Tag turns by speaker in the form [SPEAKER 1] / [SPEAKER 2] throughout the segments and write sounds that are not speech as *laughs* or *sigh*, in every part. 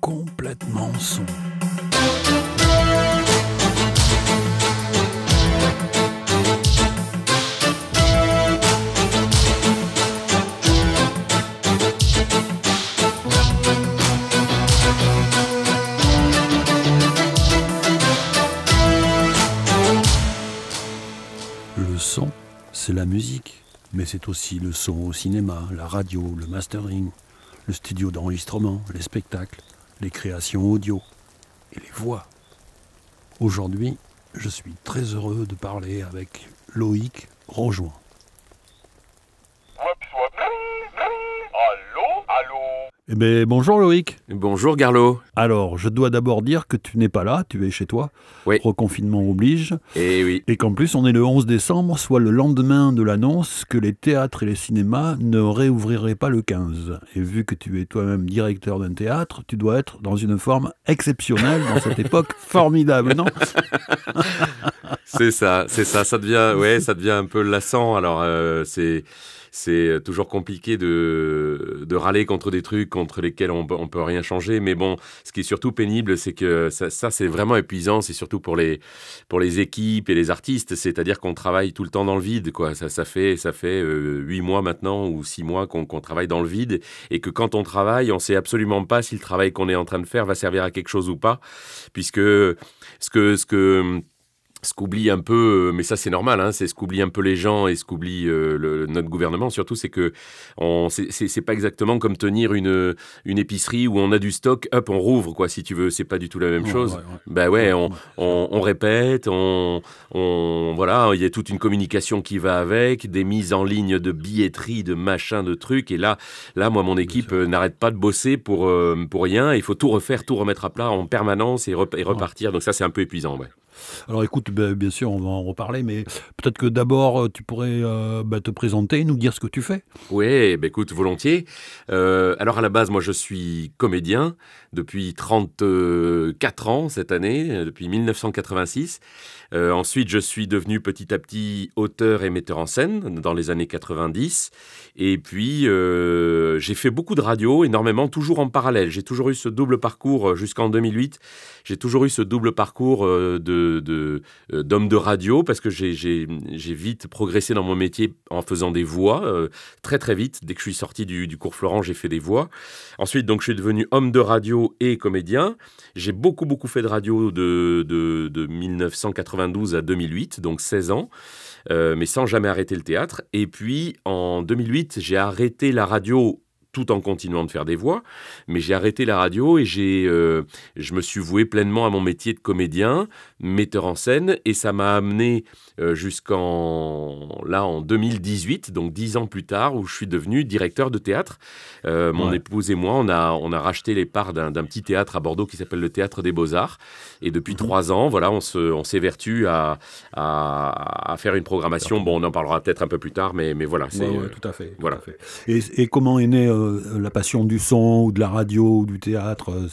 [SPEAKER 1] complètement son. Le son, c'est la musique, mais c'est aussi le son au cinéma, la radio, le mastering, le studio d'enregistrement, les spectacles, les créations audio et les voix. Aujourd'hui, je suis très heureux de parler avec Loïc Rojoin. Eh bien, bonjour Loïc.
[SPEAKER 2] Bonjour Garlo.
[SPEAKER 1] Alors, je dois d'abord dire que tu n'es pas là, tu es chez toi.
[SPEAKER 2] Oui.
[SPEAKER 1] Reconfinement oblige.
[SPEAKER 2] Eh oui.
[SPEAKER 1] Et qu'en plus, on est le 11 décembre, soit le lendemain de l'annonce que les théâtres et les cinémas ne réouvriraient pas le 15. Et vu que tu es toi-même directeur d'un théâtre, tu dois être dans une forme exceptionnelle dans cette époque *laughs* formidable, non?
[SPEAKER 2] C'est ça, c'est ça. Ça devient, ouais, ça devient un peu lassant. Alors, euh, c'est. C'est toujours compliqué de, de râler contre des trucs contre lesquels on, on peut rien changer. Mais bon, ce qui est surtout pénible, c'est que ça, c'est vraiment épuisant. C'est surtout pour les, pour les équipes et les artistes. C'est-à-dire qu'on travaille tout le temps dans le vide. Quoi. Ça, ça fait, ça fait euh, huit mois maintenant ou six mois qu'on travaille dans le vide. Et que quand on travaille, on sait absolument pas si le travail qu'on est en train de faire va servir à quelque chose ou pas. Puisque ce que. Ce que ce qu'oublie un peu, euh, mais ça c'est normal, hein, c'est ce qu'oublient un peu les gens et ce qu'oublie euh, notre gouvernement surtout, c'est que on, c'est- pas exactement comme tenir une, une épicerie où on a du stock, hop, on rouvre quoi, si tu veux, c'est pas du tout la même
[SPEAKER 1] Ouais,
[SPEAKER 2] chose.
[SPEAKER 1] ouais, ouais.
[SPEAKER 2] Ben ouais, on,
[SPEAKER 1] Ouais.
[SPEAKER 2] on, on répète, on, on voilà, il y a toute une communication qui va avec, des mises en ligne de billetterie, de machin, de trucs, et là, là, moi, mon équipe euh, n'arrête pas de bosser pour euh, pour rien. Il faut tout refaire, tout remettre à plat en permanence et, rep- et repartir. Donc ça, c'est un peu épuisant, ouais.
[SPEAKER 1] Alors écoute, ben, bien sûr, on va en reparler, mais peut-être que d'abord, euh, tu pourrais euh, ben, te présenter, nous dire ce que tu fais.
[SPEAKER 2] Oui, ben écoute, volontiers. Euh, alors à la base, moi je suis comédien depuis 34 ans cette année, depuis 1986. Euh, ensuite, je suis devenu petit à petit auteur et metteur en scène dans les années 90. Et puis, j'ai fait beaucoup de radio, énormément, toujours en parallèle. J'ai toujours eu ce double parcours jusqu'en 2008. J'ai toujours eu ce double parcours euh, de, de, euh, d'homme de radio parce que j'ai, vite progressé dans mon métier en faisant des voix. euh, très très vite. Dès que je suis sorti du, du cours Florent, j'ai fait des voix. Ensuite, donc, je suis devenu homme de radio et comédien. J'ai beaucoup beaucoup fait de radio de, de, de 1992 à 2008, donc 16 ans, euh, mais sans jamais arrêter le théâtre. Et puis en 2008, j'ai arrêté la radio tout en continuant de faire des voix, mais j'ai arrêté la radio et j'ai, euh, je me suis voué pleinement à mon métier de comédien, metteur en scène, et ça m'a amené euh, jusqu'en là en 2018, donc dix ans plus tard, où je suis devenu directeur de théâtre. Euh, mon
[SPEAKER 1] Ouais.
[SPEAKER 2] épouse et moi, on a, on a racheté les parts d'un petit théâtre à Bordeaux qui s'appelle le Théâtre des Beaux-Arts. Et depuis
[SPEAKER 1] Mhm.
[SPEAKER 2] trois ans, voilà, on se- on s'évertue à, à, à faire une programmation. Bon, on en parlera peut-être un peu plus tard, mais, mais voilà. c'est,
[SPEAKER 1] Ouais, ouais, tout à fait.
[SPEAKER 2] voilà.
[SPEAKER 1] à fait. Et, et comment est née euh, la passion du son ou de la radio ou du théâtre euh,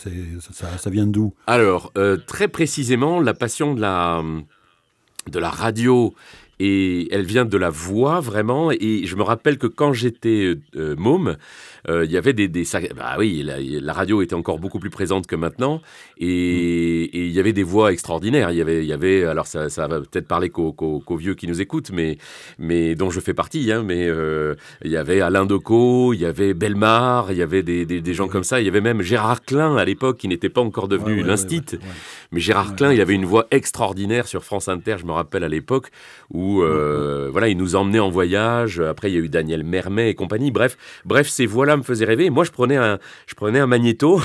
[SPEAKER 1] ça vient d'où?
[SPEAKER 2] Alors, euh, très précisément, la passion de la, de la radio, et elle vient de la voix, vraiment. Et je me rappelle que quand j'étais euh, môme, euh, il y avait des... des bah oui, la, la radio était encore beaucoup plus présente que maintenant. Et, et il y avait des voix extraordinaires. Il y avait... Il y avait alors, ça, ça va peut-être parler qu'aux, qu'aux vieux qui nous écoutent, mais, mais dont je fais partie. Hein, mais euh, il y avait Alain Decaux, il y avait Belmar, il y avait des, des, des gens comme ça. Il y avait même Gérard Klein, à l'époque, qui n'était pas encore devenu
[SPEAKER 1] Ouais, ouais,
[SPEAKER 2] l'instit. Mais Gérard Klein, il avait une voix extraordinaire sur France Inter, je me rappelle à l'époque, où euh, voilà, il nous emmenait en voyage. Après, il y a eu Daniel Mermet et compagnie. Bref, bref, ces voix-là me faisaient rêver. Et moi, je prenais un, je prenais un magnéto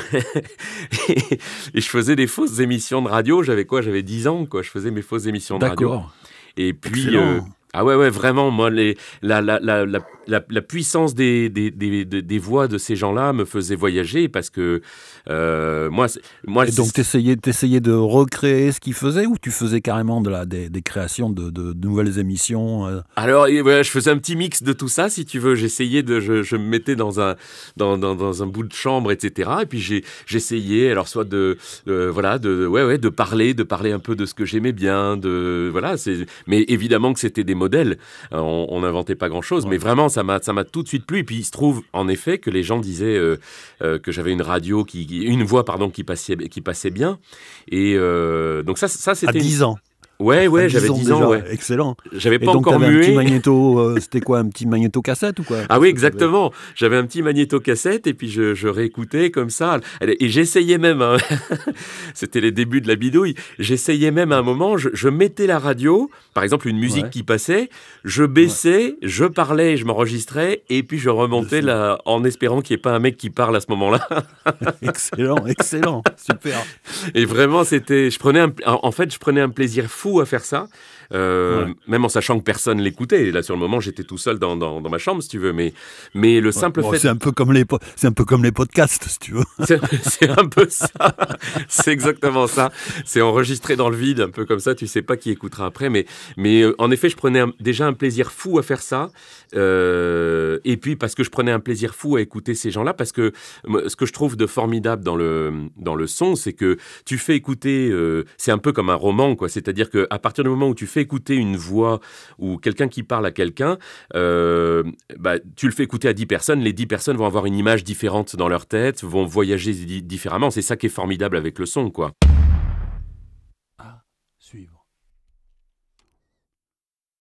[SPEAKER 2] et, *laughs* et je faisais des fausses émissions de radio. J'avais quoi? J'avais 10 ans, quoi. Je faisais mes fausses émissions de radio.
[SPEAKER 1] D'accord.
[SPEAKER 2] Et puis, euh, ah ouais, ouais, vraiment, moi, les, la, la, la, la, la, la puissance des, des, des, des- voix de ces gens-là me faisait voyager parce que euh, moi, moi,
[SPEAKER 1] Et donc, t'essayais, t'essayais de recréer ce qu'ils faisaient ou tu faisais carrément de la, des, créations de, de- de nouvelles émissions euh,
[SPEAKER 2] Alors, voilà, je faisais un petit mix de tout ça, si tu veux. J'essayais de, je, je me mettais dans un, dans, dans, dans un bout de chambre, etc. Et puis j'ai, j'essayais, alors soit de, euh, voilà, de, ouais, ouais, de parler, de parler un peu de ce que j'aimais bien, de, voilà. C'est, mais évidemment que c'était des modèle. on n'inventait pas grand-chose, mais vraiment, ça m'a tout de suite plu. Et puis, il se trouve, en effet, que les gens disaient que j'avais une radio, qui, une voix, pardon, qui passait, qui passait bien. Et donc ça, ça c'était...
[SPEAKER 1] À 10 ans
[SPEAKER 2] Ouais, ouais, j'avais 10 ans, ouais.
[SPEAKER 1] Excellent.
[SPEAKER 2] J'avais pas
[SPEAKER 1] donc,
[SPEAKER 2] encore mué.
[SPEAKER 1] un petit magnéto, euh, c'était quoi, un petit magnéto cassette ou quoi?
[SPEAKER 2] Ah oui, exactement. J'avais un petit magnéto cassette et puis je, je réécoutais comme ça. Et j'essayais même, hein. *laughs* c'était les débuts de la bidouille, j'essayais même à un moment, je, mettais la radio, par exemple une musique qui passait, je baissais, je parlais, je m'enregistrais et puis je remontais là en espérant qu'il n'y ait pas un mec qui parle à ce moment-là. *laughs*
[SPEAKER 1] excellent, excellent, super.
[SPEAKER 2] Et vraiment, c'était, je prenais en fait, je prenais un plaisir fou à faire ça. Euh, même en sachant que personne l'écoutait. Là, sur le moment, j'étais tout seul dans, dans, ma chambre, si tu veux. Mais, mais le simple fait.
[SPEAKER 1] C'est un, peu comme les c'est un peu comme les podcasts, si tu veux. *laughs*
[SPEAKER 2] C'est un peu ça. c'est exactement ça. C'est enregistré dans le vide, un peu comme ça. Tu sais pas qui écoutera après. Mais, mais euh, en effet, je prenais déjà un plaisir fou à faire ça. Euh, et puis, parce que je prenais un plaisir fou à écouter ces gens-là. Parce que ce que je trouve de formidable dans le, dans le son, c'est que tu fais écouter. c'est un peu comme un roman, quoi. C'est-à-dire qu'à partir du moment où tu fais écouter une voix ou quelqu'un qui parle à quelqu'un, euh, bah, tu le fais écouter à 10 personnes, les 10 personnes vont avoir une image différente dans leur tête, vont voyager différemment. C'est ça qui est formidable avec le son, quoi.